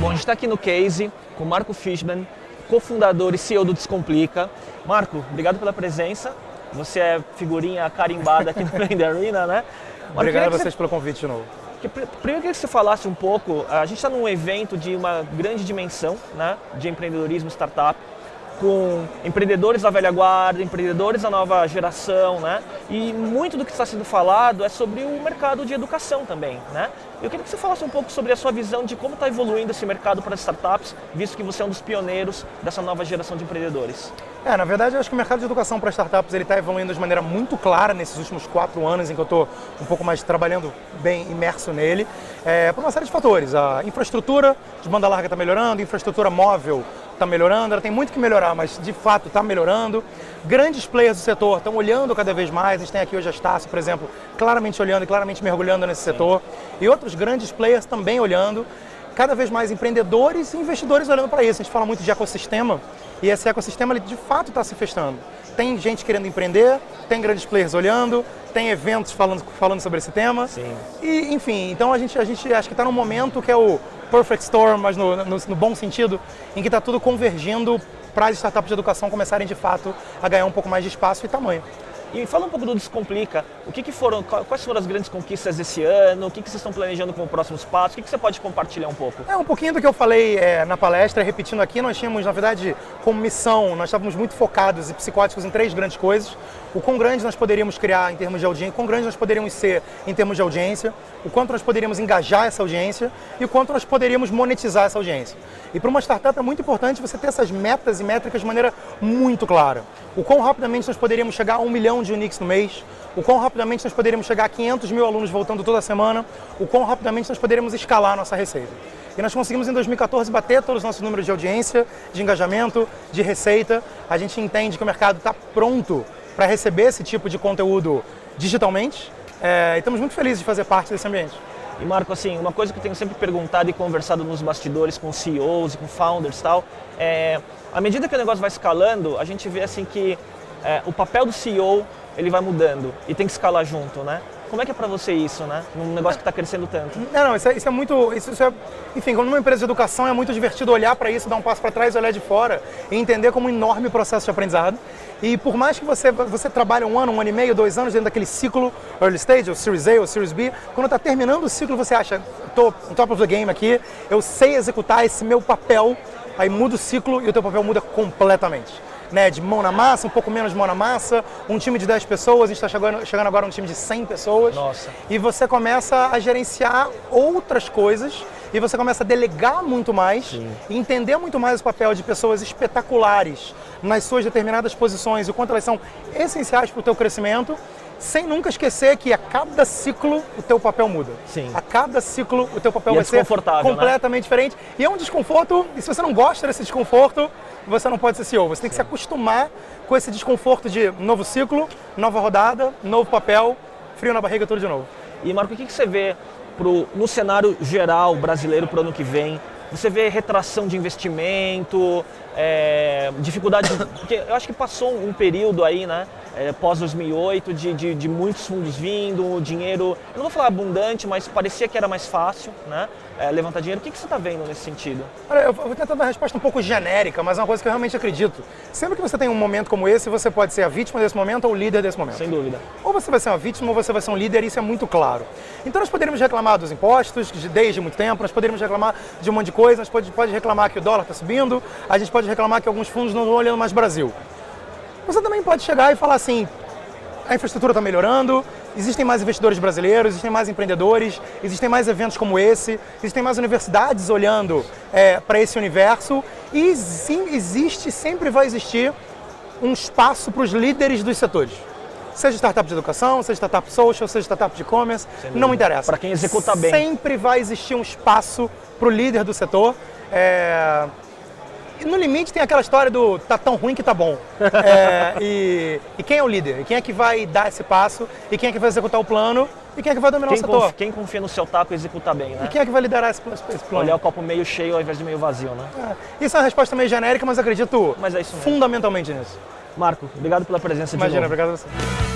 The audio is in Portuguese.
Bom, a gente está aqui no Case com o Marco Fishman, cofundador e CEO do Descomplica. Marco, obrigado pela presença. Você é figurinha carimbada aqui no Blender Arena, né? Marco, obrigado a vocês você... pelo convite de novo. Primeiro, eu queria que você falasse um pouco. A gente está num evento de uma grande dimensão, né, de empreendedorismo startup com empreendedores da velha guarda, empreendedores da nova geração, né? E muito do que está sendo falado é sobre o mercado de educação também, né? Eu queria que você falasse um pouco sobre a sua visão de como está evoluindo esse mercado para as startups, visto que você é um dos pioneiros dessa nova geração de empreendedores. É, na verdade, eu acho que o mercado de educação para startups ele está evoluindo de maneira muito clara nesses últimos quatro anos em que eu estou um pouco mais trabalhando bem imerso nele, é, por uma série de fatores. A infraestrutura de banda larga está melhorando, infraestrutura móvel está melhorando, ela tem muito que melhorar, mas de fato está melhorando. Grandes players do setor estão olhando cada vez mais, a gente tem aqui hoje a Estácio, por exemplo, claramente olhando e claramente mergulhando nesse setor, e outros grandes players também olhando, cada vez mais empreendedores e investidores olhando para isso. A gente fala muito de ecossistema, e esse ecossistema ele de fato está se festando. Tem gente querendo empreender, tem grandes players olhando, tem eventos falando, falando sobre esse tema. Sim. E, enfim, então a gente, a gente acho que está num momento que é o perfect storm, mas no, no, no bom sentido, em que está tudo convergindo para as startups de educação começarem de fato a ganhar um pouco mais de espaço e tamanho. E fala um pouco do Descomplica. O que, que foram, quais foram as grandes conquistas desse ano? O que, que vocês estão planejando como próximos passos? O que, que você pode compartilhar um pouco? É um pouquinho do que eu falei é, na palestra, repetindo aqui. Nós tínhamos, na verdade, como missão, nós estávamos muito focados e psicóticos em três grandes coisas. O quão grande nós poderíamos criar em termos de audiência, o quão grande nós poderíamos ser em termos de audiência, o quanto nós poderíamos engajar essa audiência e o quanto nós poderíamos monetizar essa audiência. E para uma startup é muito importante você ter essas metas e métricas de maneira muito clara. O quão rapidamente nós poderíamos chegar a um milhão de Unix no mês, o quão rapidamente nós poderíamos chegar a 500 mil alunos voltando toda semana, o quão rapidamente nós poderíamos escalar a nossa receita. E nós conseguimos em 2014 bater todos os nossos números de audiência, de engajamento, de receita. A gente entende que o mercado está pronto para receber esse tipo de conteúdo digitalmente. É, e estamos muito felizes de fazer parte desse ambiente. E Marco, assim, uma coisa que eu tenho sempre perguntado e conversado nos bastidores com CEOs e com founders e tal, é, à medida que o negócio vai escalando, a gente vê assim que é, o papel do CEO ele vai mudando e tem que escalar junto, né? Como é que é para você isso, né? Num negócio que está crescendo tanto? Não, não, isso é, isso é muito. Isso, isso, é, enfim, como numa empresa de educação é muito divertido olhar para isso, dar um passo para trás, olhar de fora e entender como um enorme processo de aprendizado. E por mais que você, você trabalhe um ano, um ano e meio, dois anos dentro daquele ciclo early stage, ou Series A ou Series B, quando está terminando o ciclo, você acha, estou top of the game aqui, eu sei executar esse meu papel, aí muda o ciclo e o teu papel muda completamente né, de mão na massa, um pouco menos de mão na massa, um time de 10 pessoas, a gente está chegando, chegando agora a um time de 100 pessoas. Nossa. E você começa a gerenciar outras coisas e você começa a delegar muito mais Sim. e entender muito mais o papel de pessoas espetaculares nas suas determinadas posições e o quanto elas são essenciais para o teu crescimento sem nunca esquecer que a cada ciclo o teu papel muda. Sim. A cada ciclo o teu papel e é vai é ser né? completamente né? diferente. E é um desconforto, e se você não gosta desse desconforto, você não pode ser CEO. Você tem que Sim. se acostumar com esse desconforto de novo ciclo, nova rodada, novo papel, frio na barriga, tudo de novo. E Marco, o que, você vê pro, no cenário geral brasileiro para o ano que vem? Você vê retração de investimento, é, dificuldade, porque eu acho que passou um período aí, né, é, pós 2008, de, de, de, muitos fundos vindo, dinheiro, eu não vou falar abundante, mas parecia que era mais fácil, né, é, levantar dinheiro. O que, que você está vendo nesse sentido? Olha, eu vou tentar dar uma resposta um pouco genérica, mas é uma coisa que eu realmente acredito. Sempre que você tem um momento como esse, você pode ser a vítima desse momento ou o líder desse momento. Sem dúvida. Ou você vai ser uma vítima ou você vai ser um líder, isso é muito claro. Então nós poderíamos reclamar dos impostos desde muito tempo, nós poderíamos reclamar de um monte de coisa, nós pode, pode reclamar que o dólar está subindo, a gente pode reclamar que alguns fundos não estão olhando mais Brasil. Você também pode chegar e falar assim: a infraestrutura está melhorando, existem mais investidores brasileiros, existem mais empreendedores, existem mais eventos como esse, existem mais universidades olhando é, para esse universo e sim, existe, sempre vai existir um espaço para os líderes dos setores. Seja startup de educação, seja startup social, seja startup de e-commerce, não interessa. Para quem executa bem. Sempre vai existir um espaço para o líder do setor. É no limite tem aquela história do tá tão ruim que tá bom. É, e, e, quem é o líder? E quem é que vai dar esse passo? E quem é que vai executar o plano? E quem é que vai dominar quem o setor? Confia, quem confia no seu taco executa bem, né? E quem é que vai liderar esse, esse plano? Olhar o copo meio cheio ao invés de meio vazio, né? É, isso é uma resposta meio genérica, mas acredito mas é fundamentalmente nisso. Marco, obrigado pela presença Imagina, de novo. obrigado a você.